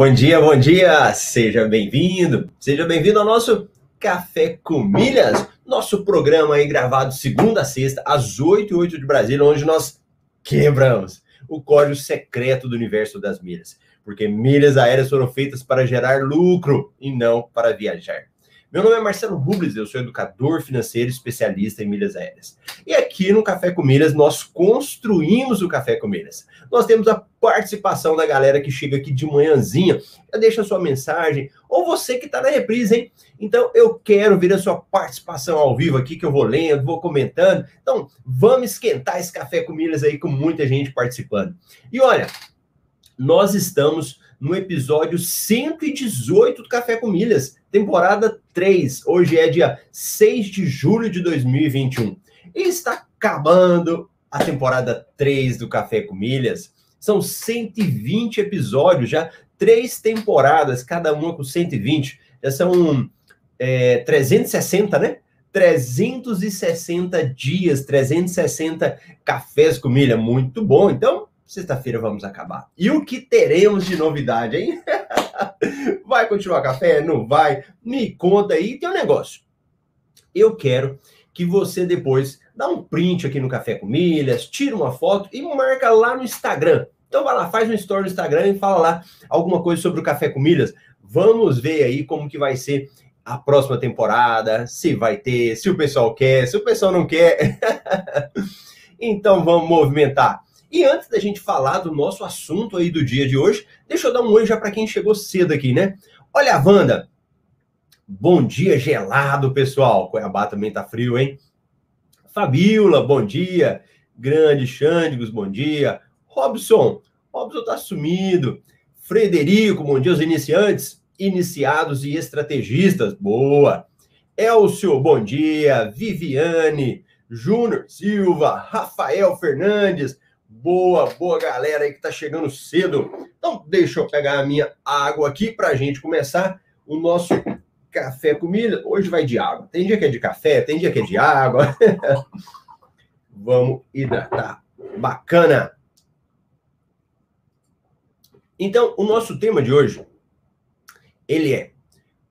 Bom dia, bom dia! Seja bem-vindo, seja bem-vindo ao nosso Café com Milhas, nosso programa aí gravado segunda a sexta, às 8 e 8 de Brasília, onde nós quebramos o código secreto do universo das milhas. Porque milhas aéreas foram feitas para gerar lucro e não para viajar. Meu nome é Marcelo Rubles, eu sou educador financeiro especialista em milhas aéreas. E aqui no Café com Milhas nós construímos o Café com Milhas. Nós temos a participação da galera que chega aqui de manhãzinha, já deixa sua mensagem, ou você que está na reprise, hein? Então eu quero ver a sua participação ao vivo aqui, que eu vou lendo, vou comentando. Então vamos esquentar esse Café com Milhas aí com muita gente participando. E olha, nós estamos no episódio 118 do Café com Milhas, temporada 3. Hoje é dia 6 de julho de 2021. E está acabando a temporada 3 do Café com Milhas. São 120 episódios, já três temporadas, cada uma com 120. Já são é, 360, né? 360 dias, 360 cafés com milha. Muito bom. Então, Sexta-feira vamos acabar. E o que teremos de novidade, hein? vai continuar café? Não vai? Me conta aí. Tem um negócio. Eu quero que você depois dá um print aqui no Café com Milhas, tira uma foto e marca lá no Instagram. Então vai lá, faz um story no Instagram e fala lá alguma coisa sobre o Café com Milhas. Vamos ver aí como que vai ser a próxima temporada, se vai ter, se o pessoal quer, se o pessoal não quer. então vamos movimentar. E antes da gente falar do nosso assunto aí do dia de hoje, deixa eu dar um oi já para quem chegou cedo aqui, né? Olha, Wanda. Bom dia gelado, pessoal. Cuiabá também tá frio, hein? Fabiola, bom dia. Grande Xândigos, bom dia. Robson, Robson tá sumido. Frederico, bom dia aos iniciantes, iniciados e estrategistas. Boa. Elcio, bom dia. Viviane, Júnior Silva, Rafael Fernandes, Boa, boa galera aí que tá chegando cedo. Então, deixa eu pegar a minha água aqui para a gente começar o nosso café com milho. Hoje vai de água. Tem dia que é de café, tem dia que é de água. Vamos hidratar. Bacana. Então, o nosso tema de hoje, ele é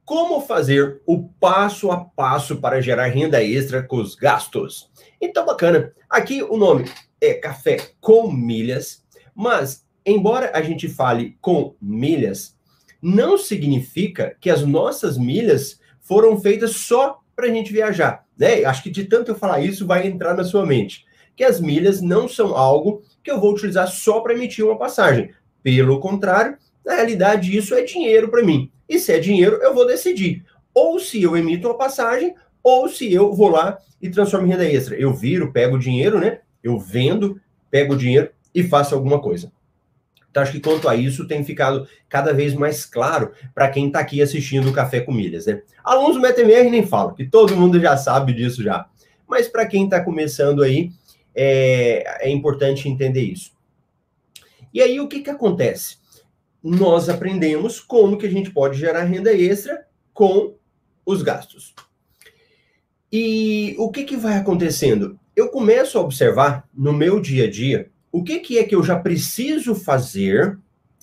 como fazer o passo a passo para gerar renda extra com os gastos. Então, bacana. Aqui o nome é café com milhas, mas embora a gente fale com milhas, não significa que as nossas milhas foram feitas só para a gente viajar. Né? Acho que de tanto eu falar isso vai entrar na sua mente. Que as milhas não são algo que eu vou utilizar só para emitir uma passagem. Pelo contrário, na realidade, isso é dinheiro para mim. E se é dinheiro, eu vou decidir. Ou se eu emito uma passagem, ou se eu vou lá e transformo em renda extra. Eu viro, pego o dinheiro, né? Eu vendo, pego o dinheiro e faço alguma coisa. Então, acho que quanto a isso tem ficado cada vez mais claro para quem está aqui assistindo o Café com Milhas, né? Alunos do MetaMR nem falam, que todo mundo já sabe disso já. Mas para quem está começando aí, é, é importante entender isso. E aí, o que, que acontece? Nós aprendemos como que a gente pode gerar renda extra com os gastos. E o que, que vai acontecendo? Eu começo a observar no meu dia a dia o que, que é que eu já preciso fazer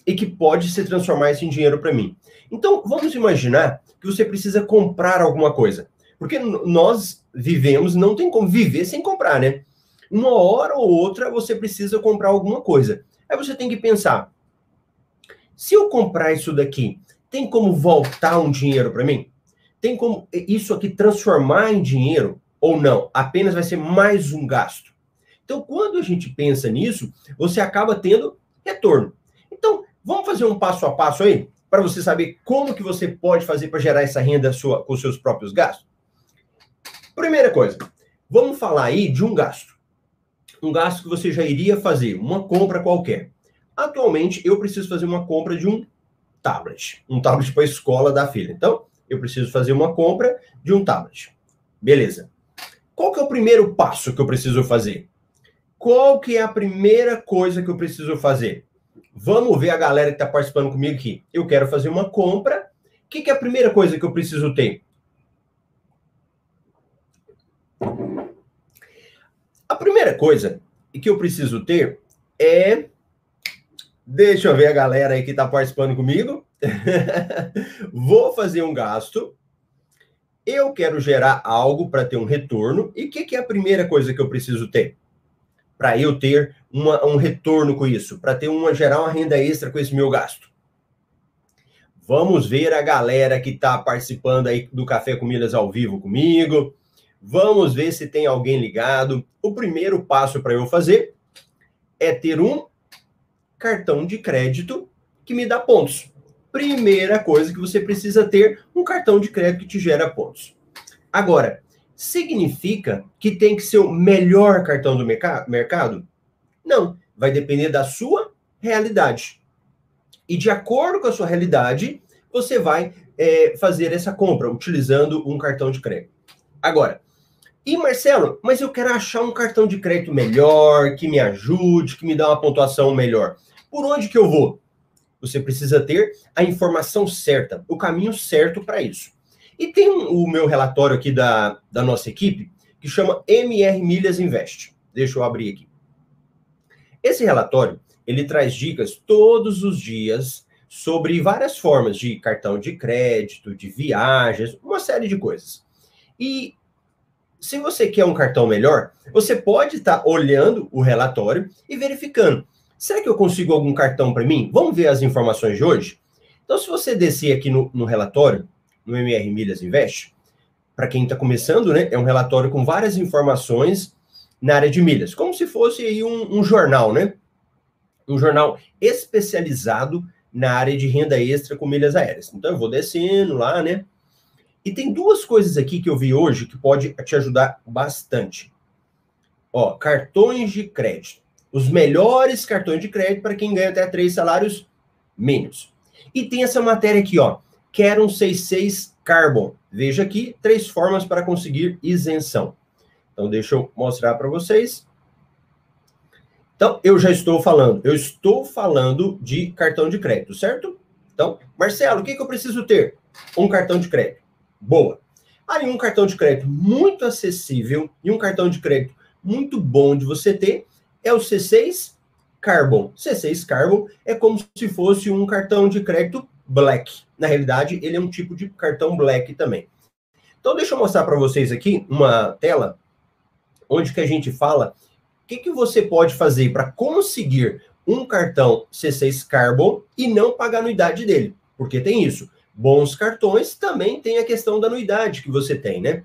e que pode se transformar em dinheiro para mim. Então, vamos imaginar que você precisa comprar alguma coisa. Porque nós vivemos, não tem como viver sem comprar, né? Uma hora ou outra você precisa comprar alguma coisa. Aí você tem que pensar: se eu comprar isso daqui, tem como voltar um dinheiro para mim? Tem como isso aqui transformar em dinheiro? Ou não, apenas vai ser mais um gasto. Então, quando a gente pensa nisso, você acaba tendo retorno. Então, vamos fazer um passo a passo aí para você saber como que você pode fazer para gerar essa renda sua com seus próprios gastos. Primeira coisa, vamos falar aí de um gasto. Um gasto que você já iria fazer, uma compra qualquer. Atualmente, eu preciso fazer uma compra de um tablet, um tablet para a escola da filha. Então, eu preciso fazer uma compra de um tablet. Beleza. Qual que é o primeiro passo que eu preciso fazer? Qual que é a primeira coisa que eu preciso fazer? Vamos ver a galera que está participando comigo aqui. Eu quero fazer uma compra. O que, que é a primeira coisa que eu preciso ter? A primeira coisa que eu preciso ter é. Deixa eu ver a galera aí que está participando comigo. vou fazer um gasto, eu quero gerar algo para ter um retorno, e o que, que, é a primeira coisa que eu preciso ter? Para eu ter uma, um retorno com isso, para ter uma gerar uma renda extra com esse meu gasto. Vamos ver a galera que está participando aí do Café Comidas ao vivo comigo. Vamos ver se tem alguém ligado. O primeiro passo para eu fazer é ter um cartão de crédito que me dá pontos. Primeira coisa que você precisa ter um cartão de crédito que te gera pontos. Agora, significa que tem que ser o melhor cartão do mercado? Não, vai depender da sua realidade. E de acordo com a sua realidade, você vai é, fazer essa compra utilizando um cartão de crédito. Agora, e Marcelo, mas eu quero achar um cartão de crédito melhor, que me ajude, que me dê uma pontuação melhor. Por onde que eu vou? Você precisa ter a informação certa, o caminho certo para isso. E tem o meu relatório aqui da, da nossa equipe, que chama MR Milhas Invest. Deixa eu abrir aqui. Esse relatório, ele traz dicas todos os dias sobre várias formas de cartão de crédito, de viagens, uma série de coisas. E se você quer um cartão melhor, você pode estar tá olhando o relatório e verificando. Será que eu consigo algum cartão para mim? Vamos ver as informações de hoje? Então, se você descer aqui no, no relatório, no MR Milhas Invest, para quem está começando, né, é um relatório com várias informações na área de milhas, como se fosse aí um, um jornal, né? Um jornal especializado na área de renda extra com milhas aéreas. Então, eu vou descendo lá, né? E tem duas coisas aqui que eu vi hoje que pode te ajudar bastante. Ó, cartões de crédito. Os melhores cartões de crédito para quem ganha até três salários mínimos. E tem essa matéria aqui, ó. Quero um 66 Carbon. Veja aqui, três formas para conseguir isenção. Então, deixa eu mostrar para vocês. Então, eu já estou falando. Eu estou falando de cartão de crédito, certo? Então, Marcelo, o que, que eu preciso ter? Um cartão de crédito boa. Aí um cartão de crédito muito acessível e um cartão de crédito muito bom de você ter é o C6 Carbon. C6 Carbon é como se fosse um cartão de crédito Black. Na realidade, ele é um tipo de cartão Black também. Então, deixa eu mostrar para vocês aqui uma tela onde que a gente fala o que, que você pode fazer para conseguir um cartão C6 Carbon e não pagar a anuidade dele. Porque tem isso bons cartões, também tem a questão da anuidade que você tem, né?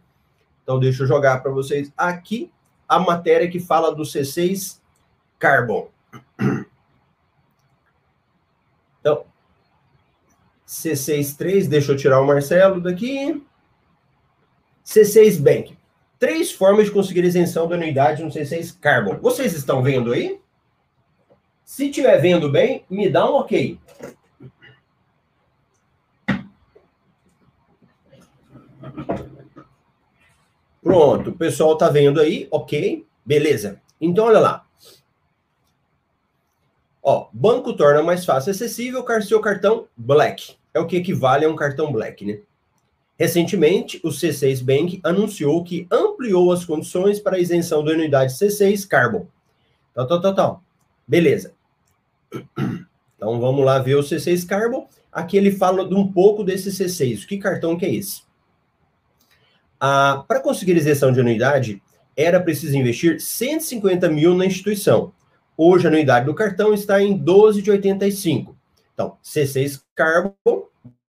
Então, deixa eu jogar para vocês aqui a matéria que fala do C6 Carbon. Então, C63, deixa eu tirar o Marcelo daqui. C6 Bank. Três formas de conseguir isenção da anuidade no C6 Carbon. Vocês estão vendo aí? Se estiver vendo bem, me dá um ok. Pronto, o pessoal tá vendo aí, ok, beleza. Então, olha lá. Ó, banco torna mais fácil acessível o seu cartão Black. É o que equivale a um cartão Black, né? Recentemente, o C6 Bank anunciou que ampliou as condições para a isenção da unidade C6 Carbon. Tal, tal, tal, tal. Beleza. Então, vamos lá ver o C6 Carbon. Aqui ele fala de um pouco desse C6. Que cartão que é esse? Ah, Para conseguir isenção de anuidade, era preciso investir 150 mil na instituição. Hoje a anuidade do cartão está em 12,85. Então, C6 Carbon,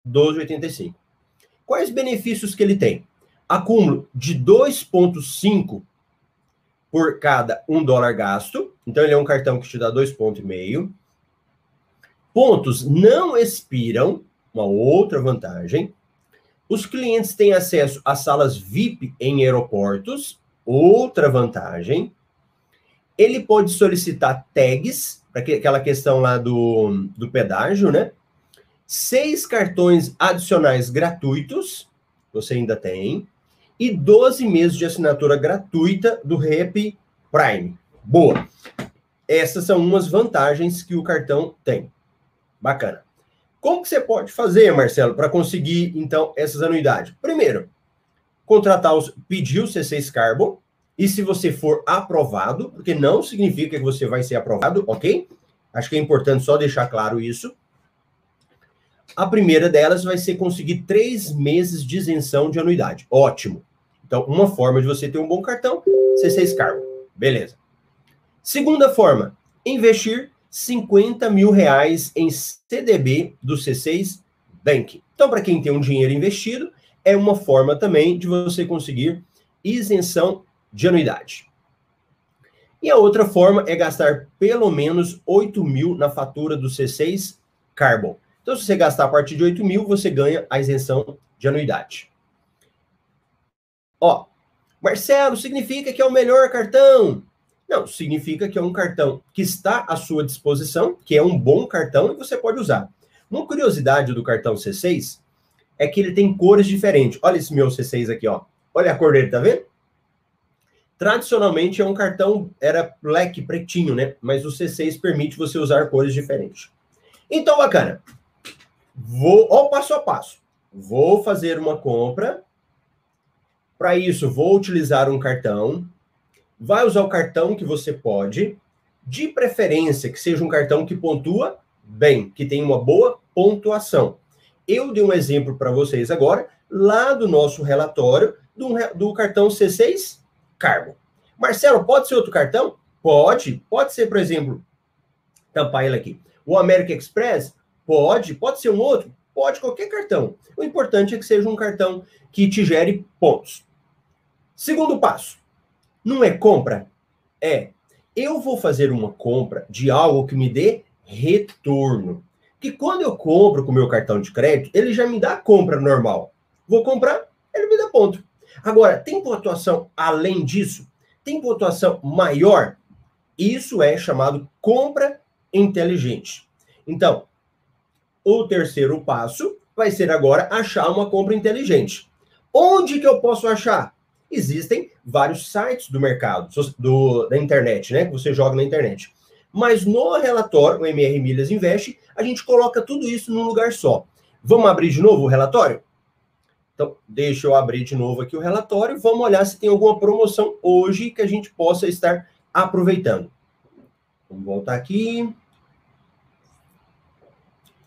12,85. Quais benefícios que ele tem? Acúmulo de 2,5 por cada um dólar gasto. Então, ele é um cartão que te dá 2,5. Pontos não expiram, uma outra vantagem. Os clientes têm acesso a salas VIP em aeroportos, outra vantagem. Ele pode solicitar tags, para aquela questão lá do, do pedágio, né? Seis cartões adicionais gratuitos, você ainda tem, e 12 meses de assinatura gratuita do Rep Prime. Boa. Essas são umas vantagens que o cartão tem. Bacana. Como que você pode fazer, Marcelo, para conseguir, então, essas anuidades? Primeiro, contratar os, pedir o C6 Carbon, e se você for aprovado, porque não significa que você vai ser aprovado, ok? Acho que é importante só deixar claro isso. A primeira delas vai ser conseguir três meses de isenção de anuidade. Ótimo. Então, uma forma de você ter um bom cartão, C6 Cargo. Beleza. Segunda forma, investir 50 mil reais em CDB do C6 Bank. Então, para quem tem um dinheiro investido, é uma forma também de você conseguir isenção de anuidade. E a outra forma é gastar pelo menos 8 mil na fatura do C6 Carbon. Então, se você gastar a partir de 8 mil, você ganha a isenção de anuidade. Ó, Marcelo, significa que é o melhor cartão? Não, significa que é um cartão que está à sua disposição, que é um bom cartão e você pode usar. Uma curiosidade do cartão C6 é que ele tem cores diferentes. Olha esse meu C6 aqui, ó. Olha a cor dele, tá vendo? Tradicionalmente é um cartão, era black, pretinho, né? Mas o C6 permite você usar cores diferentes. Então, bacana. Vou, ó, passo a passo. Vou fazer uma compra. Para isso, vou utilizar um cartão. Vai usar o cartão que você pode. De preferência, que seja um cartão que pontua bem, que tenha uma boa pontuação. Eu dei um exemplo para vocês agora, lá do nosso relatório do, do cartão C6 Cargo. Marcelo, pode ser outro cartão? Pode. Pode ser, por exemplo, tampar ele aqui. O American Express? Pode. Pode ser um outro? Pode, qualquer cartão. O importante é que seja um cartão que te gere pontos. Segundo passo. Não é compra? É. Eu vou fazer uma compra de algo que me dê retorno. Que quando eu compro com o meu cartão de crédito, ele já me dá a compra normal. Vou comprar, ele me dá ponto. Agora, tem pontuação além disso? Tem pontuação maior? Isso é chamado compra inteligente. Então, o terceiro passo vai ser agora achar uma compra inteligente. Onde que eu posso achar? Existem vários sites do mercado, do, da internet, né? Que você joga na internet. Mas no relatório, o MR Milhas Invest, a gente coloca tudo isso num lugar só. Vamos abrir de novo o relatório? Então, deixa eu abrir de novo aqui o relatório. Vamos olhar se tem alguma promoção hoje que a gente possa estar aproveitando. Vamos voltar aqui.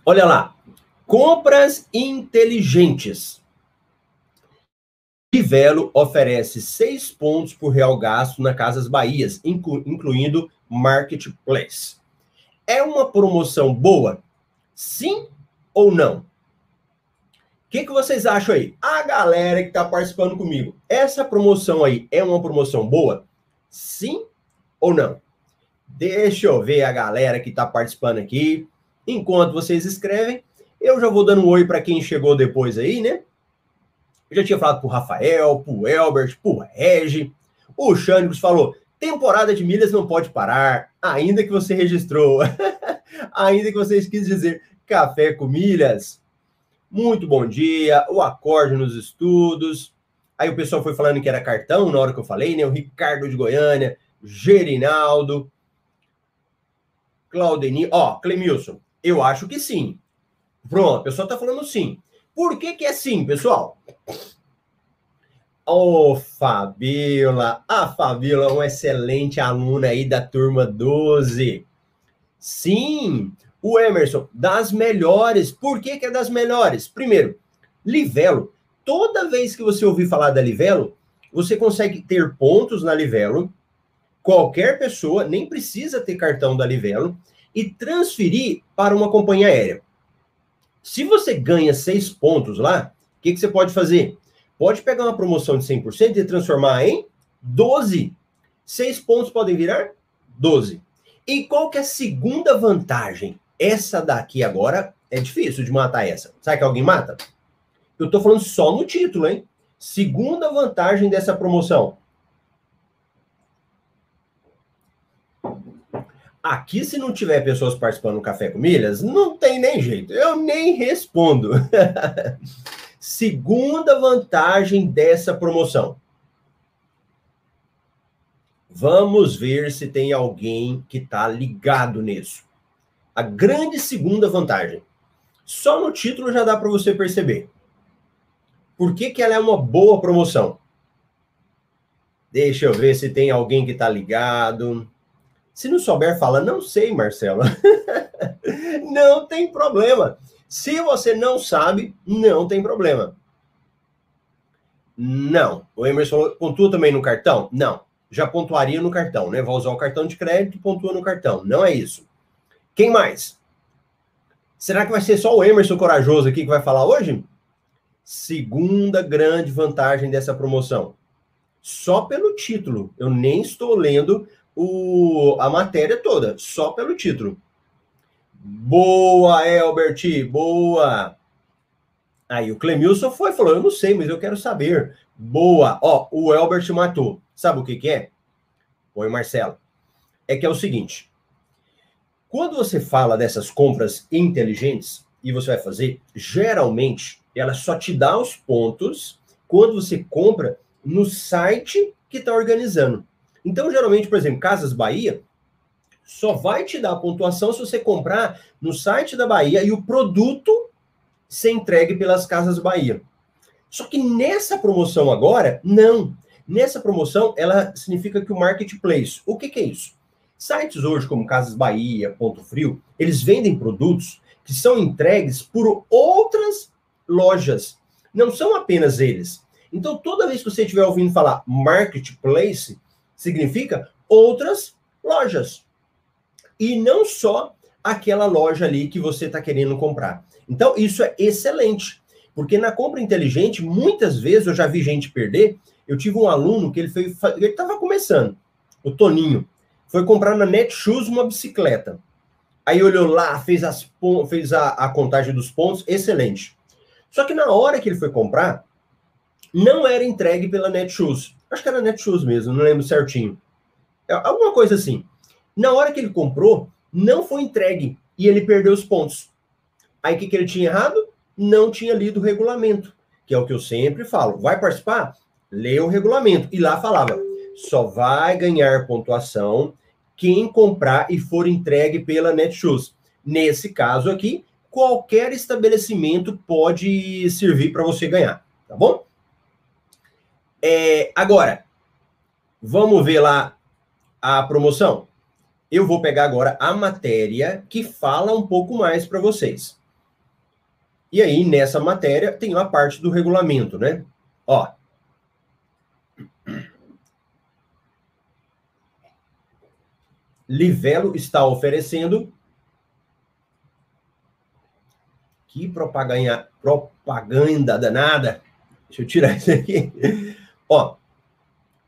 Olha lá. Compras inteligentes. Livelo oferece seis pontos por real gasto na Casas Bahias, inclu incluindo Marketplace. É uma promoção boa? Sim ou não? Que, que vocês acham aí? A galera que está participando comigo, essa promoção aí é uma promoção boa? Sim ou não? Deixa eu ver a galera que está participando aqui. Enquanto vocês escrevem, eu já vou dando um oi para quem chegou depois aí, né? Eu já tinha falado pro Rafael, pro Elbert, pro Regi. O Xânicos falou: temporada de milhas não pode parar, ainda que você registrou. ainda que vocês quis dizer café com milhas. Muito bom dia, o acorde nos estudos. Aí o pessoal foi falando que era cartão na hora que eu falei, né? O Ricardo de Goiânia, Gerinaldo, Claudeni. Ó, Clemilson, eu acho que sim. Pronto, o pessoal tá falando sim. Por que que é sim, pessoal? Ô, oh, a Fabiola é uma excelente aluna aí da turma 12. Sim, o Emerson, das melhores. Por que, que é das melhores? Primeiro, Livelo. Toda vez que você ouvir falar da Livelo, você consegue ter pontos na Livelo. Qualquer pessoa, nem precisa ter cartão da Livelo, e transferir para uma companhia aérea. Se você ganha seis pontos lá, o que, que você pode fazer? Pode pegar uma promoção de 100% e transformar em 12. Seis pontos podem virar 12. E qual que é a segunda vantagem? Essa daqui agora é difícil de matar essa. Sabe que alguém mata? Eu tô falando só no título, hein? Segunda vantagem dessa promoção. Aqui, se não tiver pessoas participando do Café com Milhas, não tem nem jeito. Eu nem respondo. Segunda vantagem dessa promoção. Vamos ver se tem alguém que está ligado nisso. A grande segunda vantagem. Só no título já dá para você perceber. Por que, que ela é uma boa promoção? Deixa eu ver se tem alguém que está ligado. Se não souber, fala, não sei, Marcelo. não tem problema. Se você não sabe, não tem problema. Não. O Emerson falou, pontua também no cartão? Não. Já pontuaria no cartão, né? Vai usar o cartão de crédito pontua no cartão. Não é isso. Quem mais? Será que vai ser só o Emerson corajoso aqui que vai falar hoje? Segunda grande vantagem dessa promoção. Só pelo título. Eu nem estou lendo o, a matéria toda, só pelo título. Boa, Elbert, boa. Aí o Clemilson foi falou: Eu não sei, mas eu quero saber. Boa. Ó, o Elbert matou. Sabe o que, que é? Oi, Marcelo. É que é o seguinte: quando você fala dessas compras inteligentes e você vai fazer, geralmente ela só te dá os pontos quando você compra no site que está organizando. Então, geralmente, por exemplo, Casas Bahia só vai te dar a pontuação se você comprar no site da Bahia e o produto ser entregue pelas Casas Bahia. Só que nessa promoção agora, não. Nessa promoção, ela significa que o marketplace. O que, que é isso? Sites hoje como Casas Bahia, Ponto Frio, eles vendem produtos que são entregues por outras lojas. Não são apenas eles. Então, toda vez que você estiver ouvindo falar marketplace, significa outras lojas. E não só aquela loja ali que você está querendo comprar. Então, isso é excelente. Porque na compra inteligente, muitas vezes eu já vi gente perder. Eu tive um aluno que ele foi. Ele estava começando, o Toninho. Foi comprar na Netshoes uma bicicleta. Aí olhou lá, fez, as, fez a, a contagem dos pontos, excelente. Só que na hora que ele foi comprar, não era entregue pela Netshoes. Acho que era Netshoes mesmo, não lembro certinho. É, alguma coisa assim. Na hora que ele comprou, não foi entregue e ele perdeu os pontos. Aí o que, que ele tinha errado? Não tinha lido o regulamento, que é o que eu sempre falo. Vai participar? Lê o regulamento. E lá falava: só vai ganhar pontuação quem comprar e for entregue pela Netshoes. Nesse caso aqui, qualquer estabelecimento pode servir para você ganhar, tá bom? É, agora, vamos ver lá a promoção. Eu vou pegar agora a matéria que fala um pouco mais para vocês. E aí, nessa matéria, tem a parte do regulamento, né? Ó. Livelo está oferecendo. Que propaganda, propaganda danada. Deixa eu tirar isso aqui. Ó,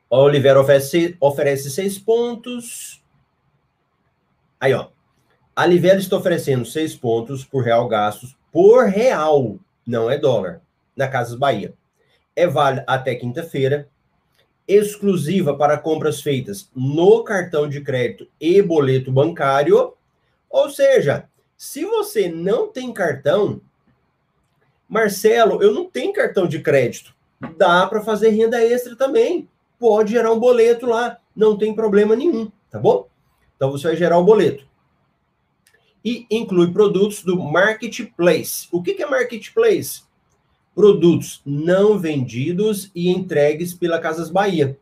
o Oliveira oferece, oferece seis pontos. Aí, ó. A Livelo está oferecendo seis pontos por real gastos por real, não é dólar, na Casas Bahia. É válida até quinta-feira, exclusiva para compras feitas no cartão de crédito e boleto bancário. Ou seja, se você não tem cartão, Marcelo, eu não tenho cartão de crédito dá para fazer renda extra também. Pode gerar um boleto lá, não tem problema nenhum, tá bom? Então você vai gerar o um boleto. E inclui produtos do marketplace. O que é marketplace? Produtos não vendidos e entregues pela Casas Bahia.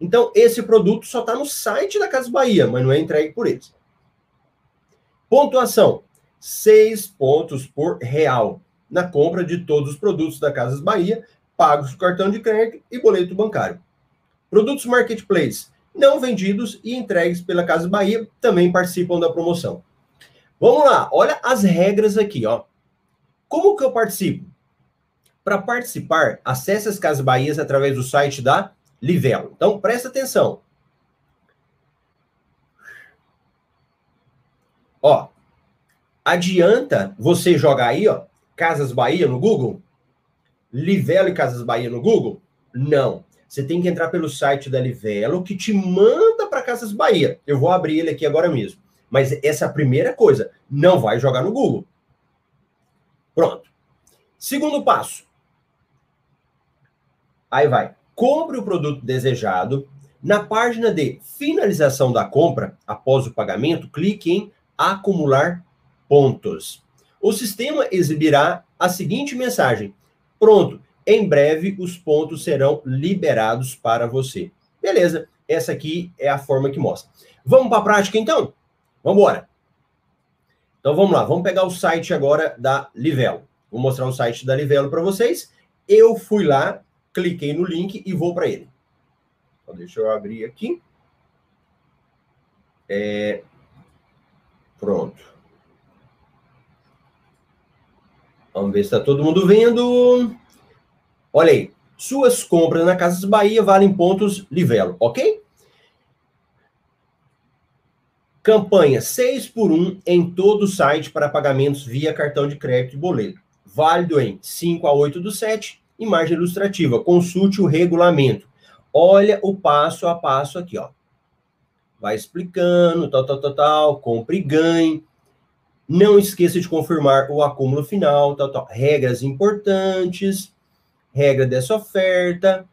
Então, esse produto só está no site da Casas Bahia, mas não é entregue por eles. Pontuação: seis pontos por real na compra de todos os produtos da Casas Bahia pagos com cartão de crédito e boleto bancário. Produtos Marketplace não vendidos e entregues pela Casa Bahia também participam da promoção. Vamos lá, olha as regras aqui, ó. Como que eu participo? Para participar, acesse as Casas Bahias através do site da Livelo. Então, presta atenção. Ó, adianta você jogar aí, ó, Casas Bahia no Google? Livelo e Casas Bahia no Google? Não. Você tem que entrar pelo site da Livelo que te manda para Casas Bahia. Eu vou abrir ele aqui agora mesmo. Mas essa é a primeira coisa. Não vai jogar no Google. Pronto. Segundo passo. Aí vai. Compre o produto desejado. Na página de finalização da compra, após o pagamento, clique em acumular pontos. O sistema exibirá a seguinte mensagem: Pronto, em breve os pontos serão liberados para você. Beleza, essa aqui é a forma que mostra. Vamos para a prática então? Vamos embora. Então vamos lá, vamos pegar o site agora da Livelo. Vou mostrar o site da Livelo para vocês. Eu fui lá, cliquei no link e vou para ele. Então, deixa eu abrir aqui. É... Pronto. Vamos ver se está todo mundo vendo. Olha aí. Suas compras na Casas Bahia valem pontos Livelo, ok? Campanha 6 por 1 em todo o site para pagamentos via cartão de crédito e boleto. Válido em 5 a 8 do 7. Imagem ilustrativa. Consulte o regulamento. Olha o passo a passo aqui, ó. Vai explicando, tal, tal, tal, tal, compre e ganhe. Não esqueça de confirmar o acúmulo final, tal, tal. Regras importantes, regra dessa oferta.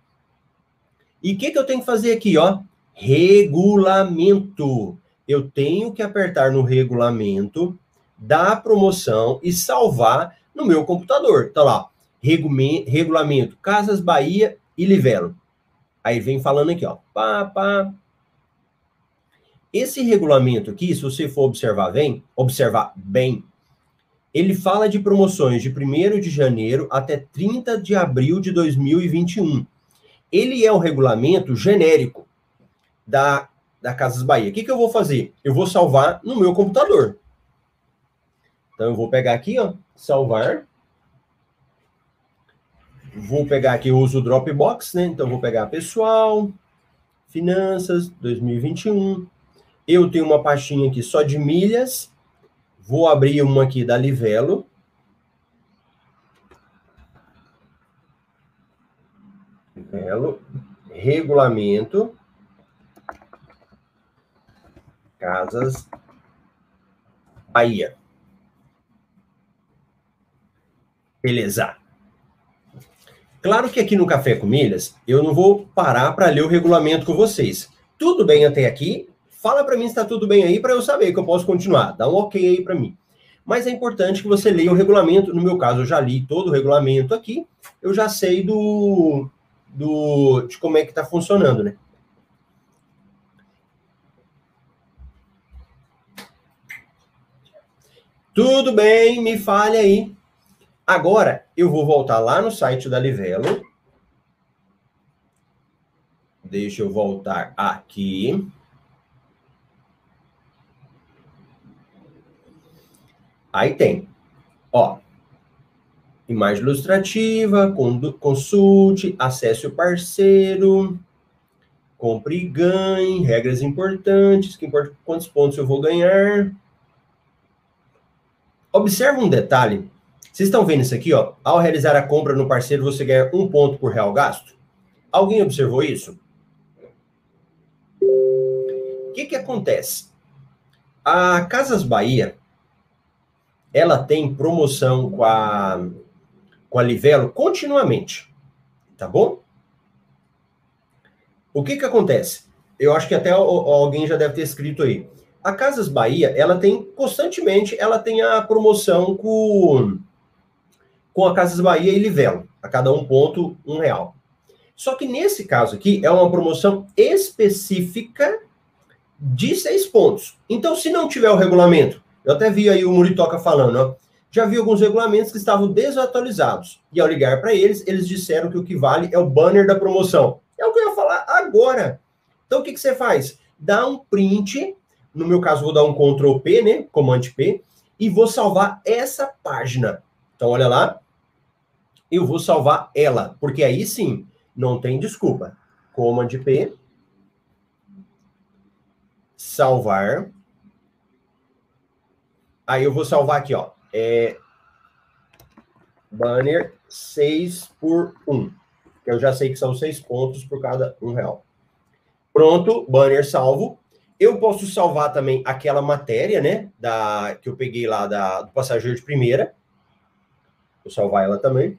E o que, que eu tenho que fazer aqui, ó? Regulamento eu tenho que apertar no regulamento da promoção e salvar no meu computador. Tá lá, regulamento Casas Bahia e Livelo. Aí vem falando aqui, ó, pá, pá. Esse regulamento aqui, se você for observar bem, observar bem, ele fala de promoções de 1 de janeiro até 30 de abril de 2021. Ele é o regulamento genérico da da Casas Bahia. O que, que eu vou fazer? Eu vou salvar no meu computador. Então, eu vou pegar aqui, ó, salvar. Vou pegar aqui, eu uso o Dropbox, né? Então, vou pegar pessoal, finanças, 2021. Eu tenho uma pastinha aqui só de milhas. Vou abrir uma aqui da Livelo. Livelo, regulamento. Casas Bahia. Beleza. Claro que aqui no Café com Milhas, eu não vou parar para ler o regulamento com vocês. Tudo bem até aqui? Fala para mim se está tudo bem aí para eu saber que eu posso continuar. Dá um ok aí para mim. Mas é importante que você leia o regulamento. No meu caso, eu já li todo o regulamento aqui. Eu já sei do, do de como é que está funcionando, né? Tudo bem, me fale aí. Agora, eu vou voltar lá no site da Livelo. Deixa eu voltar aqui. Aí tem, ó, imagem ilustrativa, consulte, acesse o parceiro, compre e ganhe, regras importantes, que importa quantos pontos eu vou ganhar, Observa um detalhe. Vocês estão vendo isso aqui, ó? Ao realizar a compra no parceiro, você ganha um ponto por real gasto. Alguém observou isso? O que, que acontece? A Casas Bahia, ela tem promoção com a, com a Livelo continuamente, tá bom? O que que acontece? Eu acho que até alguém já deve ter escrito aí. A Casas Bahia, ela tem constantemente, ela tem a promoção com, com a Casas Bahia e Livelo, a cada um ponto, um real. Só que nesse caso aqui é uma promoção específica de seis pontos. Então, se não tiver o regulamento, eu até vi aí o Muritoca falando, ó, já vi alguns regulamentos que estavam desatualizados. E ao ligar para eles, eles disseram que o que vale é o banner da promoção. É o que eu ia falar agora. Então, o que, que você faz? Dá um print no meu caso, vou dar um Ctrl P, né? Command P, e vou salvar essa página. Então, olha lá. Eu vou salvar ela, porque aí sim, não tem desculpa. Command P. Salvar. Aí eu vou salvar aqui, ó. É banner 6 por 1. Que eu já sei que são 6 pontos por cada um real. Pronto, banner salvo. Eu posso salvar também aquela matéria, né, da, que eu peguei lá da, do passageiro de primeira. Vou salvar ela também.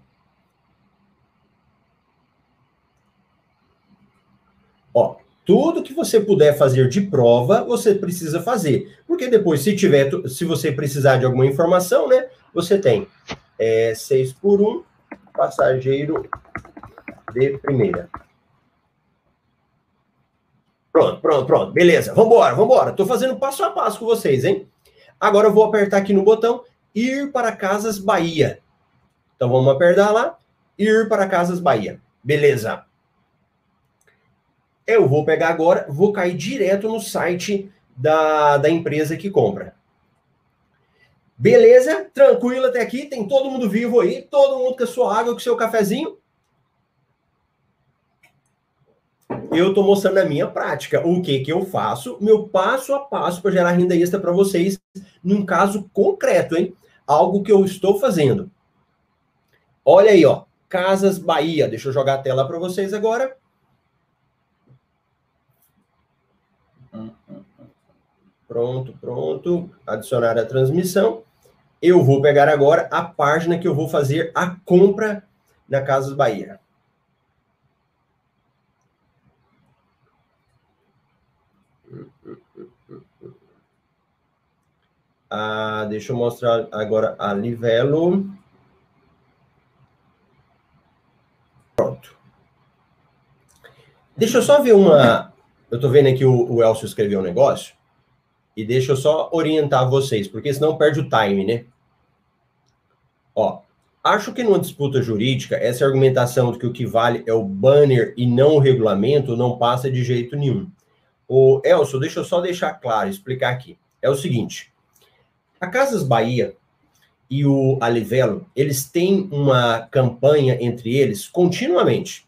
Ó, tudo que você puder fazer de prova, você precisa fazer. Porque depois, se tiver, se você precisar de alguma informação, né, você tem é, 6 por 1, passageiro de primeira. Pronto, pronto, pronto. Beleza. Vambora, vambora. Tô fazendo passo a passo com vocês, hein? Agora eu vou apertar aqui no botão ir para Casas Bahia. Então vamos apertar lá, ir para Casas Bahia. Beleza. Eu vou pegar agora, vou cair direto no site da, da empresa que compra. Beleza? Tranquilo até aqui? Tem todo mundo vivo aí? Todo mundo com a sua água, com o seu cafezinho? Eu estou mostrando a minha prática, o que que eu faço, meu passo a passo para gerar renda extra para vocês, num caso concreto, hein? Algo que eu estou fazendo. Olha aí, ó, Casas Bahia. Deixa eu jogar a tela para vocês agora. Pronto, pronto. Adicionar a transmissão. Eu vou pegar agora a página que eu vou fazer a compra na Casas Bahia. Ah, deixa eu mostrar agora a Livelo. Pronto. Deixa eu só ver uma. Eu tô vendo aqui o, o Elcio escreveu um negócio. E deixa eu só orientar vocês, porque senão perde o time, né? Ó, acho que numa disputa jurídica, essa argumentação de que o que vale é o banner e não o regulamento não passa de jeito nenhum. O Elcio, deixa eu só deixar claro, explicar aqui. É o seguinte: a Casas Bahia e o Alivelo, eles têm uma campanha entre eles continuamente.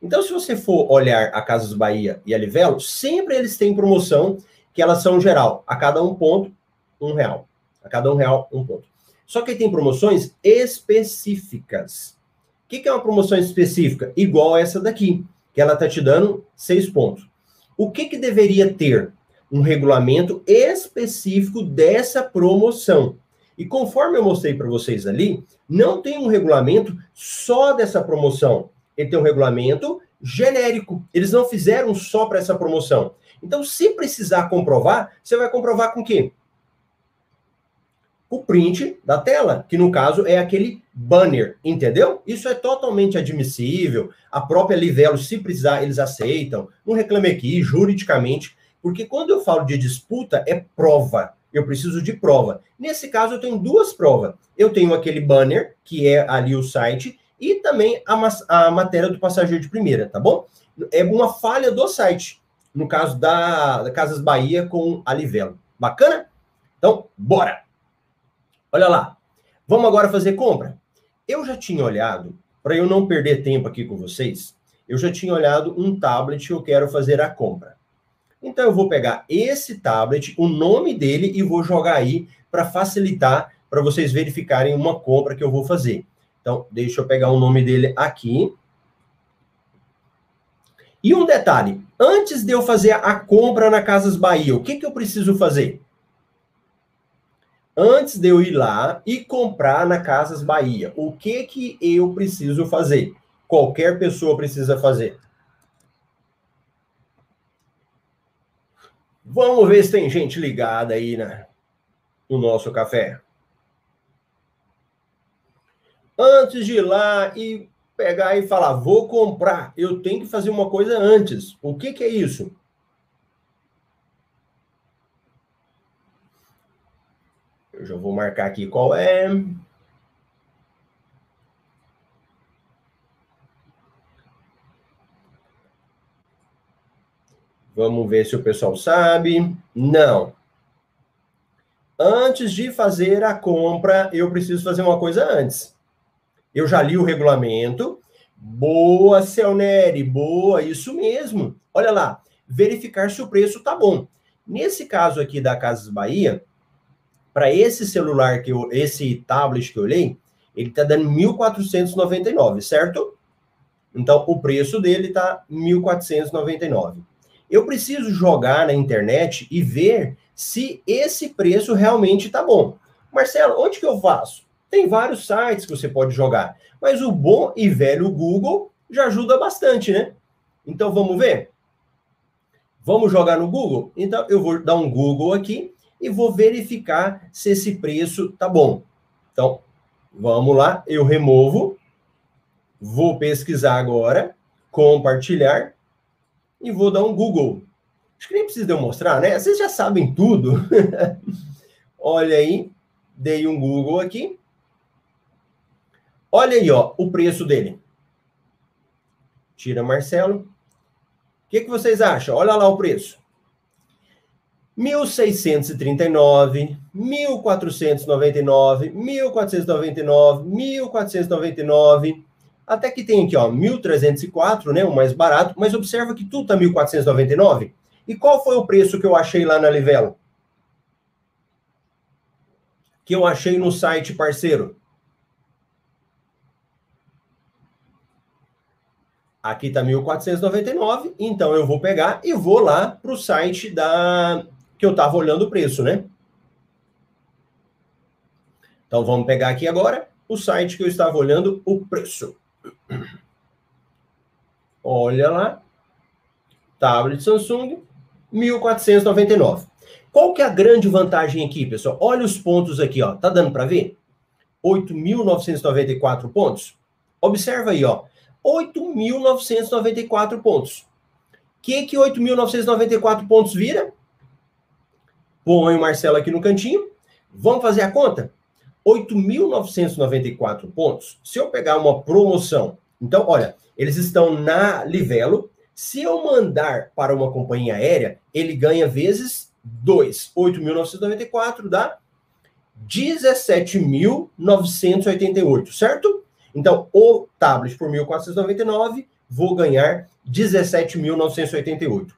Então, se você for olhar a Casas Bahia e Alivelo, sempre eles têm promoção que elas são geral, a cada um ponto, um real. A cada um real, um ponto. Só que tem promoções específicas. O que, é uma promoção específica? Igual essa daqui, que ela está te dando seis pontos. O que, que deveria ter? Um regulamento específico dessa promoção. E conforme eu mostrei para vocês ali, não tem um regulamento só dessa promoção. Ele tem um regulamento genérico. Eles não fizeram só para essa promoção. Então, se precisar comprovar, você vai comprovar com o quê? O print da tela, que no caso é aquele banner, entendeu? Isso é totalmente admissível. A própria Livelo, se precisar, eles aceitam. Não reclame aqui, juridicamente, porque quando eu falo de disputa, é prova. Eu preciso de prova. Nesse caso, eu tenho duas provas. Eu tenho aquele banner, que é ali o site, e também a, a matéria do passageiro de primeira, tá bom? É uma falha do site no caso da, Casas Bahia com a Livelo. Bacana? Então, bora! Olha lá. Vamos agora fazer compra? Eu já tinha olhado, para eu não perder tempo aqui com vocês, eu já tinha olhado um tablet que eu quero fazer a compra. Então, eu vou pegar esse tablet, o nome dele, e vou jogar aí para facilitar para vocês verificarem uma compra que eu vou fazer. Então, deixa eu pegar o nome dele aqui. E um detalhe, antes de eu fazer a compra na Casas Bahia, o que, que eu preciso fazer? Antes de eu ir lá e comprar na Casas Bahia, o que que eu preciso fazer? Qualquer pessoa precisa fazer. Vamos ver se tem gente ligada aí né, no nosso café. Antes de ir lá e pegar e falar, vou comprar, eu tenho que fazer uma coisa antes. O que, que é isso? Eu já vou marcar aqui qual é. Vamos ver se o pessoal sabe. Não. Antes de fazer a compra, eu preciso fazer uma coisa antes. Eu já li o regulamento. Boa, Celneri, boa, isso mesmo. Olha lá, verificar se o preço tá bom. Nesse caso aqui da Casas Bahia, para esse celular que eu, esse tablet que eu olhei, ele tá dando 1.499, certo? Então o preço dele tá 1.499. Eu preciso jogar na internet e ver se esse preço realmente tá bom. Marcelo, onde que eu faço? Tem vários sites que você pode jogar, mas o bom e velho Google já ajuda bastante, né? Então vamos ver? Vamos jogar no Google? Então eu vou dar um Google aqui e vou verificar se esse preço tá bom. Então, vamos lá, eu removo, vou pesquisar agora, compartilhar e vou dar um Google. Acho que nem precisa eu mostrar, né? Vocês já sabem tudo. Olha aí, dei um Google aqui. Olha aí, ó, o preço dele. Tira Marcelo. O que, que vocês acham? Olha lá o preço. 1639, 1499, 1499, 1499, até que tem aqui, ó, 1304, né, o mais barato, mas observa que tudo tá 1499. E qual foi o preço que eu achei lá na Livelo? Que eu achei no site parceiro? Aqui tá 1499, então eu vou pegar e vou lá para o site da que eu estava olhando o preço, né? Então vamos pegar aqui agora o site que eu estava olhando o preço. Olha lá. Tablet Samsung 1499. Qual que é a grande vantagem aqui, pessoal? Olha os pontos aqui, ó. Tá dando para ver? 8.994 pontos. Observa aí, ó. 8.994 pontos. Que que 8.994 pontos vira? Põe o Marcelo aqui no cantinho. Vamos fazer a conta? 8.994 pontos. Se eu pegar uma promoção, então, olha, eles estão na Livelo. Se eu mandar para uma companhia aérea, ele ganha vezes 2. 8.994 dá 17.988, certo? Então, o tablet por 1.499, vou ganhar 17.988.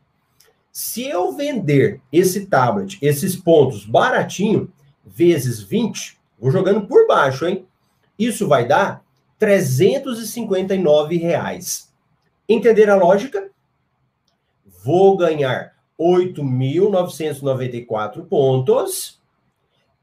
Se eu vender esse tablet, esses pontos baratinho, vezes 20, vou jogando por baixo, hein? Isso vai dar 359 reais. Entender a lógica? Vou ganhar 8.994 pontos.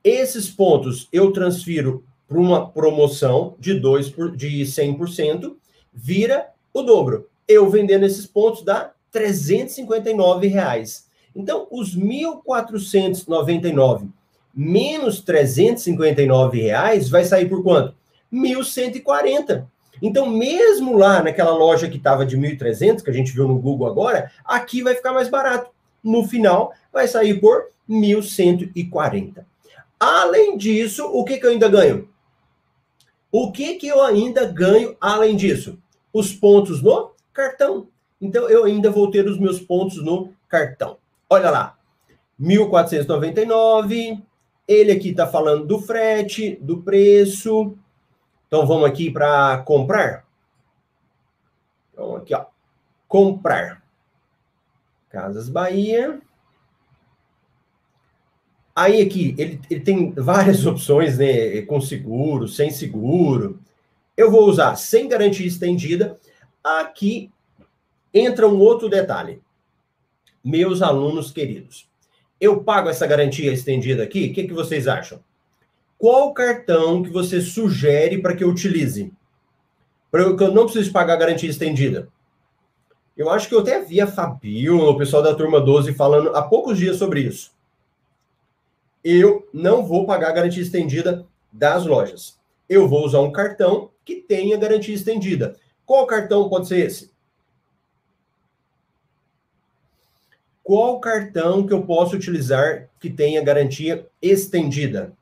Esses pontos eu transfiro para uma promoção de 2 por, de 100%, vira o dobro. Eu vendendo esses pontos dá 359 reais. Então, os 1.499 menos 359 reais vai sair por quanto? 1.140. Então, mesmo lá naquela loja que estava de 1.300, que a gente viu no Google agora, aqui vai ficar mais barato. No final, vai sair por 1.140. Além disso, o que, que eu ainda ganho? O que, que eu ainda ganho além disso? Os pontos no cartão. Então, eu ainda vou ter os meus pontos no cartão. Olha lá, 1.499. Ele aqui está falando do frete, do preço. Então, vamos aqui para comprar. Então, aqui, ó. Comprar. Casas Bahia. Aí aqui, ele, ele tem várias opções, né? Com seguro, sem seguro. Eu vou usar sem garantia estendida. Aqui entra um outro detalhe. Meus alunos queridos, eu pago essa garantia estendida aqui, o que, que vocês acham? Qual cartão que você sugere para que eu utilize? Para que eu não precise pagar a garantia estendida? Eu acho que eu até vi a Fabio, o pessoal da turma 12, falando há poucos dias sobre isso. Eu não vou pagar a garantia estendida das lojas. Eu vou usar um cartão que tenha garantia estendida. Qual cartão pode ser esse? qual cartão que eu posso utilizar que tenha garantia estendida?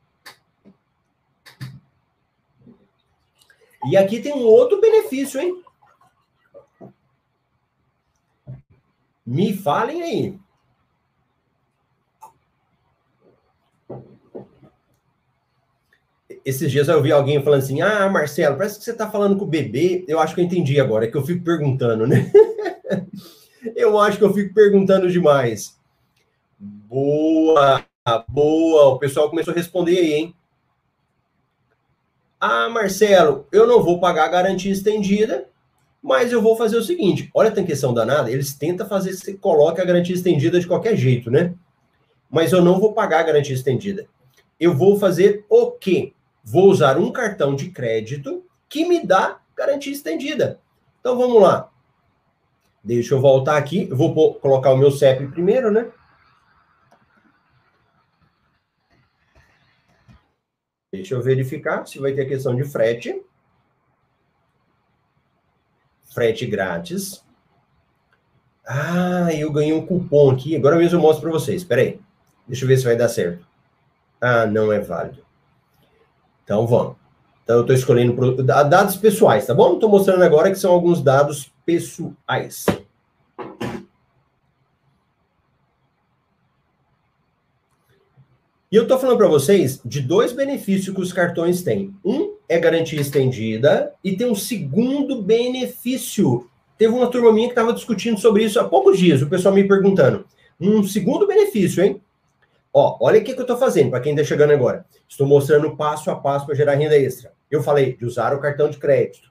E aqui tem um outro benefício, hein? Me falem aí. Esses dias eu vi alguém falando assim: Ah, Marcelo, parece que você está falando com o bebê. Eu acho que eu entendi agora, é que eu fico perguntando, né? Eu acho que eu fico perguntando demais. Boa, boa. O pessoal começou a responder aí, hein? Ah, Marcelo, eu não vou pagar a garantia estendida, mas eu vou fazer o seguinte: olha, tem questão danada, eles tentam fazer você coloque a garantia estendida de qualquer jeito, né? Mas eu não vou pagar a garantia estendida. Eu vou fazer o quê? Vou usar um cartão de crédito que me dá garantia estendida. Então vamos lá. Deixa eu voltar aqui. Eu vou colocar o meu CEP primeiro, né? Deixa eu verificar se vai ter questão de frete. Frete grátis. Ah, eu ganhei um cupom aqui. Agora mesmo eu mostro para vocês. Espera aí. Deixa eu ver se vai dar certo. Ah, não é válido. Então vamos. Então eu estou escolhendo dados pessoais, tá bom? Estou mostrando agora que são alguns dados pessoais. E eu estou falando para vocês de dois benefícios que os cartões têm. Um é garantia estendida e tem um segundo benefício. Teve uma turma minha que estava discutindo sobre isso há poucos dias, o pessoal me perguntando. Um segundo benefício, hein? Ó, olha o que, que eu estou fazendo, para quem está chegando agora. Estou mostrando passo a passo para gerar renda extra. Eu falei de usar o cartão de crédito,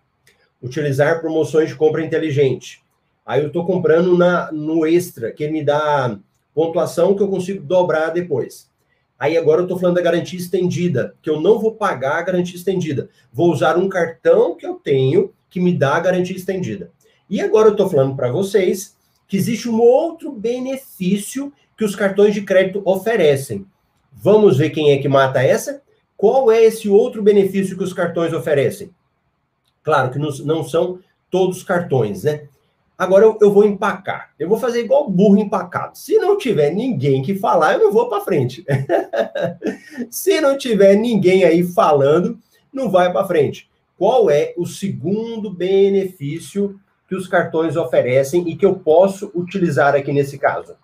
utilizar promoções de compra inteligente. Aí eu estou comprando na, no extra, que me dá pontuação que eu consigo dobrar depois. Aí agora eu estou falando da garantia estendida, que eu não vou pagar a garantia estendida. Vou usar um cartão que eu tenho que me dá a garantia estendida. E agora eu estou falando para vocês que existe um outro benefício que os cartões de crédito oferecem. Vamos ver quem é que mata essa? Qual é esse outro benefício que os cartões oferecem? Claro que não são todos os cartões, né? Agora eu, eu, vou empacar. Eu vou fazer igual burro empacado. Se não tiver ninguém que falar, eu não vou para frente. Se não tiver ninguém aí falando, não vai para frente. Qual é o segundo benefício que os cartões oferecem e que eu posso utilizar aqui nesse caso?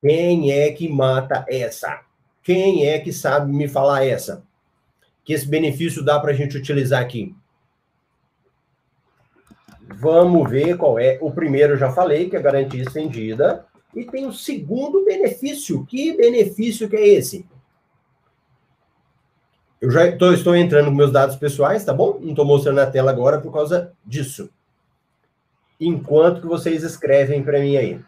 Quem é que mata essa? Quem é que sabe me falar essa? Que esse benefício dá para a gente utilizar aqui? Vamos ver qual é. O primeiro eu já falei, que é garantia estendida. E tem o segundo benefício. Que benefício que é esse? Eu já tô, estou entrando com meus dados pessoais, tá bom? Não estou mostrando na tela agora por causa disso. Enquanto que vocês escrevem para mim aí.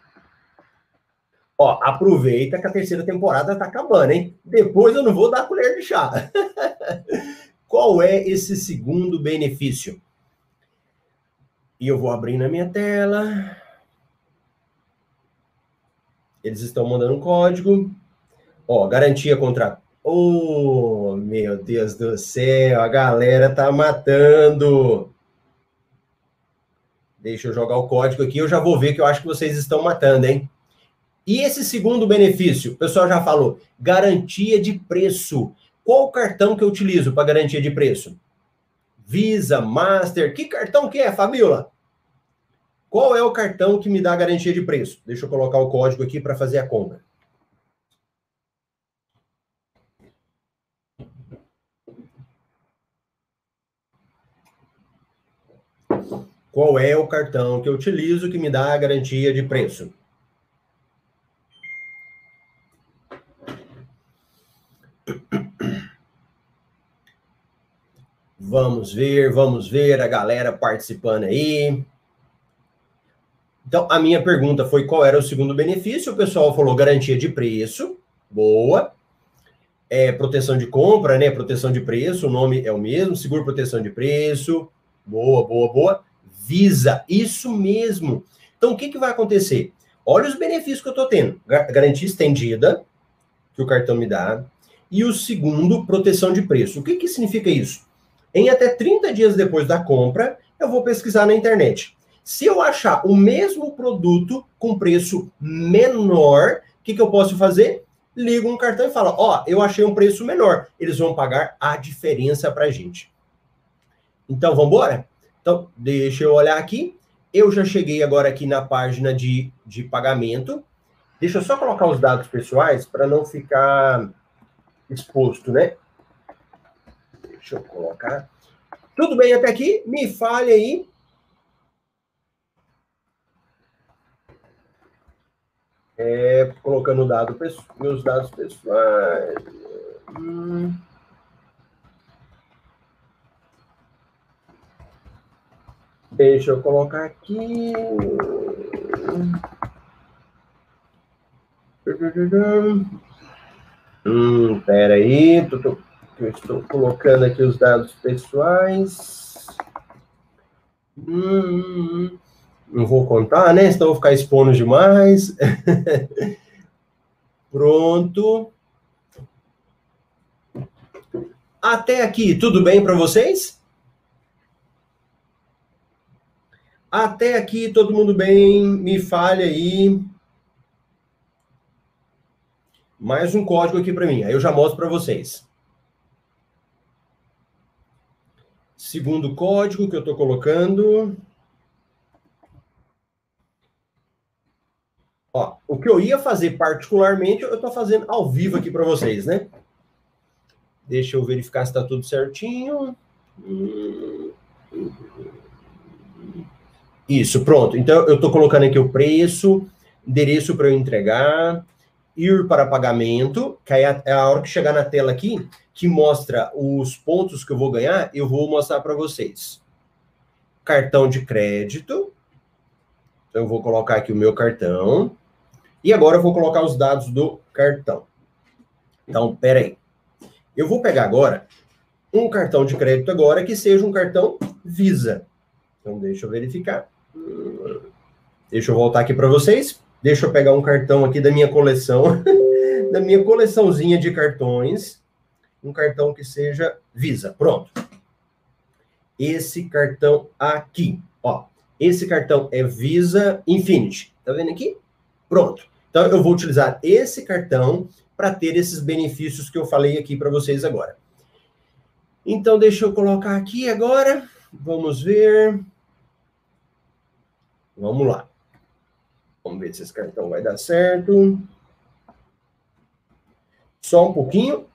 Ó, aproveita que a terceira temporada tá acabando, hein? Depois eu não vou dar colher de chá. Qual é esse segundo benefício? E eu vou abrir na minha tela. Eles estão mandando um código. Ó, garantia contra. Oh, meu Deus do céu, a galera tá matando. Deixa eu jogar o código aqui, eu já vou ver que eu acho que vocês estão matando, hein? E esse segundo benefício, o pessoal já falou, garantia de preço. Qual cartão que eu utilizo para garantia de preço? Visa, Master, que cartão que é, Fabiola? Qual é o cartão que me dá garantia de preço? Deixa eu colocar o código aqui para fazer a compra. Qual é o cartão que eu utilizo que me dá a garantia de preço? Vamos ver, vamos ver a galera participando aí. Então, a minha pergunta foi qual era o segundo benefício. O pessoal falou garantia de preço, boa. É, proteção de compra, né? Proteção de preço, o nome é o mesmo. Seguro proteção de preço, boa, boa, boa. Visa, isso mesmo. Então, o que, que vai acontecer? Olha os benefícios que eu estou tendo. Garantia estendida, que o cartão me dá. E o segundo, proteção de preço. O que, que significa isso? Em até 30 dias depois da compra, eu vou pesquisar na internet. Se eu achar o mesmo produto com preço menor, o que, que eu posso fazer? Ligo um cartão e falo: Ó, oh, eu achei um preço menor. Eles vão pagar a diferença para a gente. Então, vamos embora? Então, deixa eu olhar aqui. Eu já cheguei agora aqui na página de, de pagamento. Deixa eu só colocar os dados pessoais para não ficar exposto, né? Deixa eu colocar. Tudo bem até aqui? Me fale aí. É, colocando dado, meus dados pessoais. Hum. Deixa eu colocar aqui. Hum, pera aí, tô, tô, eu estou colocando aqui os dados pessoais. Hum, não vou contar, né? Senão vou ficar expondo demais. Pronto. Até aqui, tudo bem para vocês? Até aqui, todo mundo bem? Me fale aí. Mais um código aqui para mim. Aí eu já mostro para vocês. Segundo código que eu estou colocando. Ó, o que eu ia fazer particularmente, eu estou fazendo ao vivo aqui para vocês, né? Deixa eu verificar se está tudo certinho. Isso, pronto. Então, eu estou colocando aqui o preço, endereço para eu entregar, ir para pagamento, que é a hora que chegar na tela aqui, que mostra os pontos que eu vou ganhar, eu vou mostrar para vocês. Cartão de crédito. Então, eu vou colocar aqui o meu cartão. E agora eu vou colocar os dados do cartão. Então, peraí. Eu vou pegar agora um cartão de crédito agora que seja um cartão Visa. Então, deixa eu verificar. Deixa eu voltar aqui para vocês. Deixa eu pegar um cartão aqui da minha coleção, da minha coleçãozinha de cartões. Um cartão que seja Visa. Pronto. Esse cartão aqui, ó. Esse cartão é Visa Infinity. Tá vendo aqui? Pronto. Então, eu vou utilizar esse cartão para ter esses benefícios que eu falei aqui para vocês agora. Então, deixa eu colocar aqui agora. Vamos ver. Vamos lá. Vamos ver se esse cartão vai dar certo. Só um pouquinho.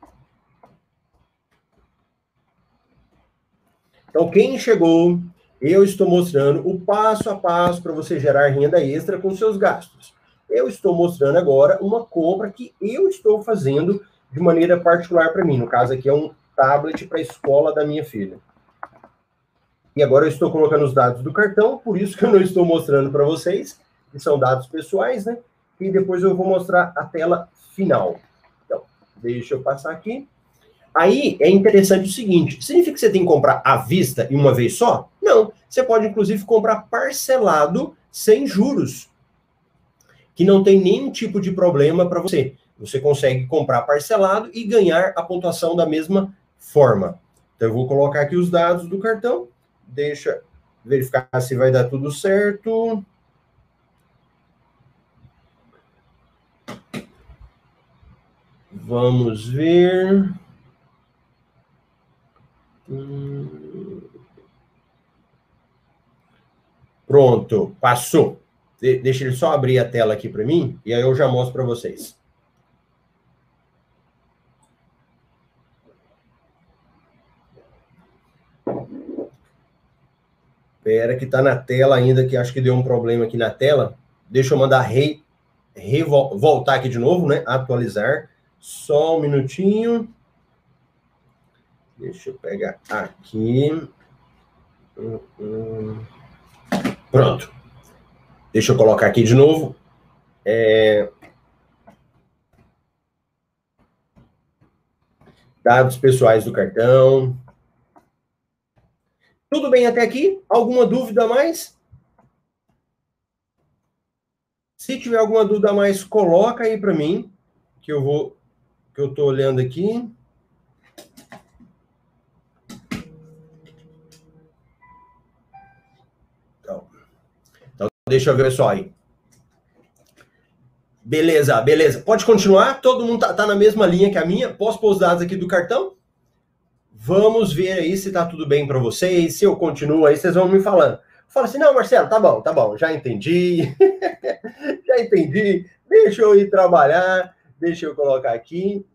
Então, quem chegou, eu estou mostrando o passo a passo para você gerar renda extra com seus gastos. Eu estou mostrando agora uma compra que eu estou fazendo de maneira particular para mim. No caso aqui é um tablet para a escola da minha filha. E agora eu estou colocando os dados do cartão, por isso que eu não estou mostrando para vocês, que são dados pessoais, né? E depois eu vou mostrar a tela final. Então, deixa eu passar aqui. Aí é interessante o seguinte: significa que você tem que comprar à vista e uma vez só? Não. Você pode, inclusive, comprar parcelado sem juros, que não tem nenhum tipo de problema para você. Você consegue comprar parcelado e ganhar a pontuação da mesma forma. Então, eu vou colocar aqui os dados do cartão deixa verificar se vai dar tudo certo. Vamos ver. Pronto, passou. deixa ele só abrir a tela aqui para mim e aí eu já mostro para vocês. Espera que está na tela ainda, que acho que deu um problema aqui na tela. Deixa eu mandar re, re, voltar aqui de novo, né? Atualizar. Só um minutinho. Deixa eu pegar aqui. Hum, hum. Pronto. Deixa eu colocar aqui de novo. É... Dados pessoais do cartão. Tudo bem até aqui? Alguma dúvida a mais? Se tiver alguma dúvida a mais, coloca aí para mim, que eu vou, que eu estou olhando aqui. Então, então, deixa eu ver só aí. Beleza, beleza. Pode continuar? Todo mundo tá, tá na mesma linha que a minha? Posso pôr os dados aqui do cartão? Vamos ver aí se tá tudo bem para vocês. Se eu continuo aí, vocês vão me falando. Fala assim: não, Marcelo, tá bom, tá bom, já entendi. já entendi. Deixa eu ir trabalhar. Deixa eu colocar aqui.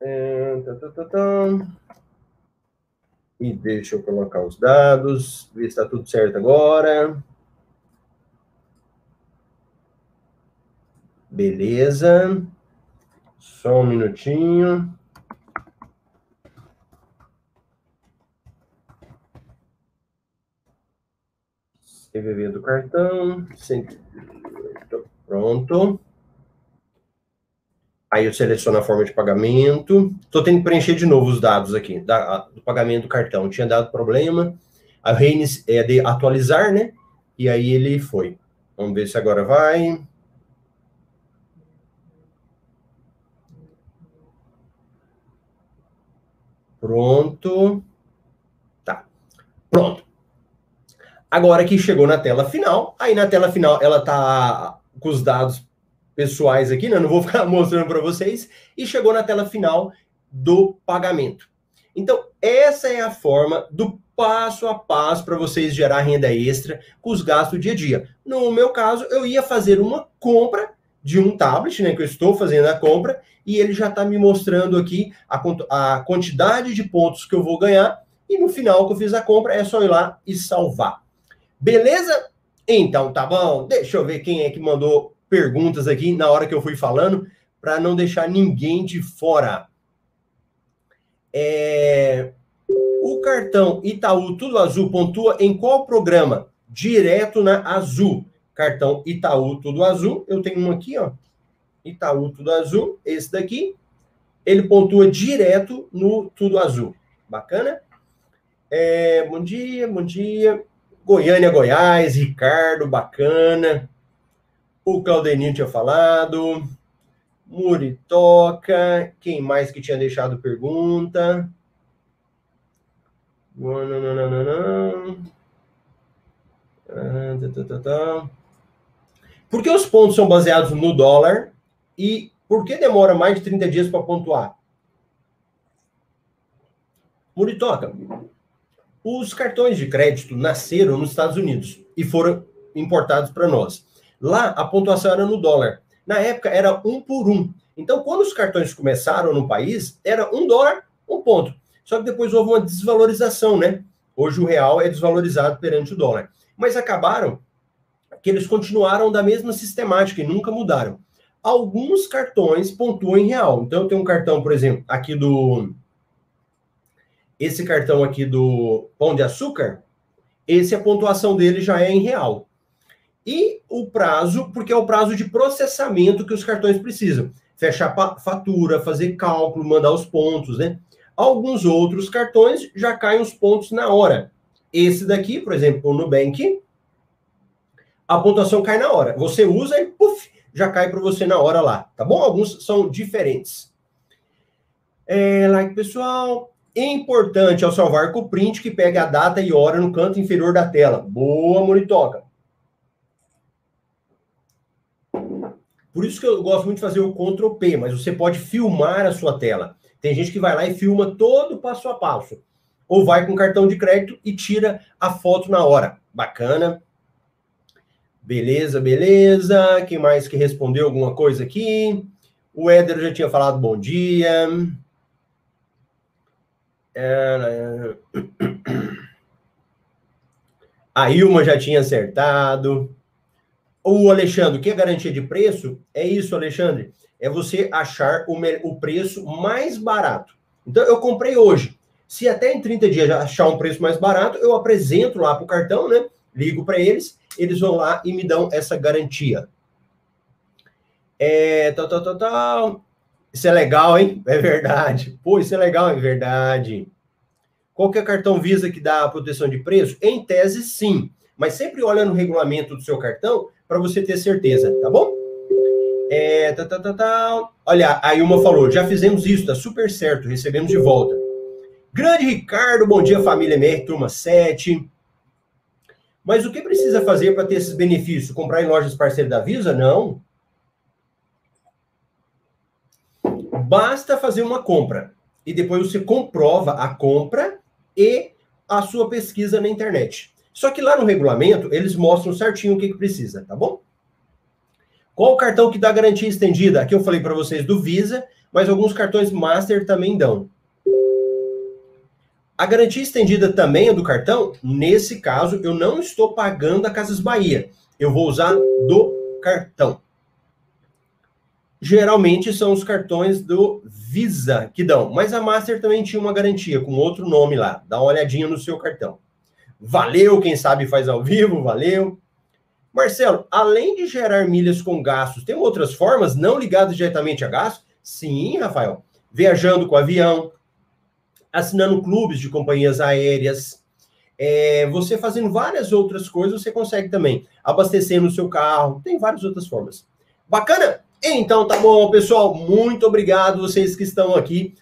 É, tá, tá, tá, e deixa eu colocar os dados, ver se está tudo certo agora. Beleza. Só um minutinho. CVV do cartão. Pronto. Aí eu seleciono a forma de pagamento. Estou tendo que preencher de novo os dados aqui da, do pagamento do cartão. Tinha dado problema. A reinici é de atualizar, né? E aí ele foi. Vamos ver se agora vai. Pronto. Tá. Pronto. Agora que chegou na tela final, aí na tela final ela tá com os dados pessoais aqui, né? Não vou ficar mostrando para vocês. E chegou na tela final do pagamento. Então, essa é a forma do passo a passo para vocês gerar renda extra com os gastos do dia a dia. No meu caso, eu ia fazer uma compra de um tablet, né, que eu estou fazendo a compra, e ele já está me mostrando aqui a, a quantidade de pontos que eu vou ganhar, e no final que eu fiz a compra, é só ir lá e salvar. Beleza? Então, tá bom. Deixa eu ver quem é que mandou perguntas aqui na hora que eu fui falando, para não deixar ninguém de fora. É... O cartão Itaú Tudo Azul pontua em qual programa? Direto na Azul. Cartão Itaú Tudo Azul. Eu tenho um aqui, ó. Itaú Tudo Azul. Esse daqui. Ele pontua direto no Tudo Azul. Bacana? É, bom dia, bom dia. Goiânia, Goiás, Ricardo, bacana. O Claudeninho tinha falado. Muritoca. Quem mais que tinha deixado pergunta? Por que os pontos são baseados no dólar e por que demora mais de 30 dias para pontuar? Muritoca, os cartões de crédito nasceram nos Estados Unidos e foram importados para nós. Lá a pontuação era no dólar. Na época era um por um. Então, quando os cartões começaram no país, era um dólar, um ponto. Só que depois houve uma desvalorização, né? Hoje o real é desvalorizado perante o dólar. Mas acabaram que eles continuaram da mesma sistemática e nunca mudaram. Alguns cartões pontuam em real. Então eu tenho um cartão, por exemplo, aqui do esse cartão aqui do Pão de Açúcar, esse a pontuação dele já é em real. E o prazo, porque é o prazo de processamento que os cartões precisam. Fechar fatura, fazer cálculo, mandar os pontos, né? Alguns outros cartões já caem os pontos na hora. Esse daqui, por exemplo, o Nubank, a pontuação cai na hora. Você usa e puf, já cai para você na hora lá, tá bom? Alguns são diferentes. É, like, pessoal. Importante ao salvar com o print que pega a data e hora no canto inferior da tela. Boa, Monitoca. Por isso que eu gosto muito de fazer o Ctrl P, mas você pode filmar a sua tela. Tem gente que vai lá e filma todo passo a passo. Ou vai com cartão de crédito e tira a foto na hora. Bacana. Beleza, beleza. Quem mais que respondeu alguma coisa aqui? O Éder já tinha falado bom dia. A Ilma já tinha acertado. O Alexandre, o que é garantia de preço? É isso, Alexandre é você achar o, o preço mais barato. Então, eu comprei hoje. Se até em 30 dias achar um preço mais barato, eu apresento lá para o cartão, né? Ligo para eles, eles vão lá e me dão essa garantia. É, tal, tal, tal, tal. Isso é legal, hein? É verdade. Pô, isso é legal, é verdade. Qual que é cartão Visa que dá proteção de preço? Em tese, sim. Mas sempre olha no regulamento do seu cartão para você ter certeza, tá bom? É, tá, tá, tá, tá. Olha, a Ilma falou, já fizemos isso, tá super certo, recebemos de volta. Grande Ricardo, bom dia família MR, turma 7. Mas o que precisa fazer para ter esses benefícios? Comprar em lojas parceiras da Visa? Não. Basta fazer uma compra e depois você comprova a compra e a sua pesquisa na internet. Só que lá no regulamento eles mostram certinho o que, que precisa, tá bom? Qual o cartão que dá garantia estendida? Aqui eu falei para vocês do Visa, mas alguns cartões Master também dão. A garantia estendida também é do cartão? Nesse caso, eu não estou pagando a Casas Bahia. Eu vou usar do cartão. Geralmente são os cartões do Visa que dão, mas a Master também tinha uma garantia com outro nome lá. Dá uma olhadinha no seu cartão. Valeu, quem sabe faz ao vivo, valeu. Marcelo, além de gerar milhas com gastos, tem outras formas não ligadas diretamente a gastos? Sim, Rafael. Viajando com avião, assinando clubes de companhias aéreas, é, você fazendo várias outras coisas, você consegue também abastecer no seu carro, tem várias outras formas. Bacana? Então tá bom, pessoal. Muito obrigado vocês que estão aqui.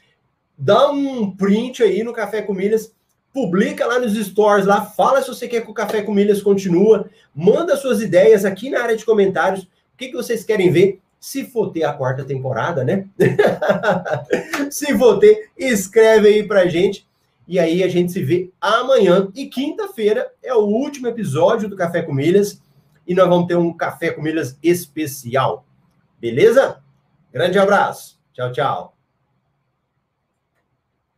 Dá um print aí no Café com Milhas publica lá nos stores, lá, fala se você quer que o Café com Milhas continua, manda suas ideias aqui na área de comentários, o que, que vocês querem ver, Se for ter a quarta temporada, né? se for ter, escreve aí pra gente. E aí a gente se vê amanhã. E quinta-feira é o último episódio do Café com Milhas. E nós vamos ter um Café com Milhas especial. Beleza? Grande abraço. Tchau, tchau.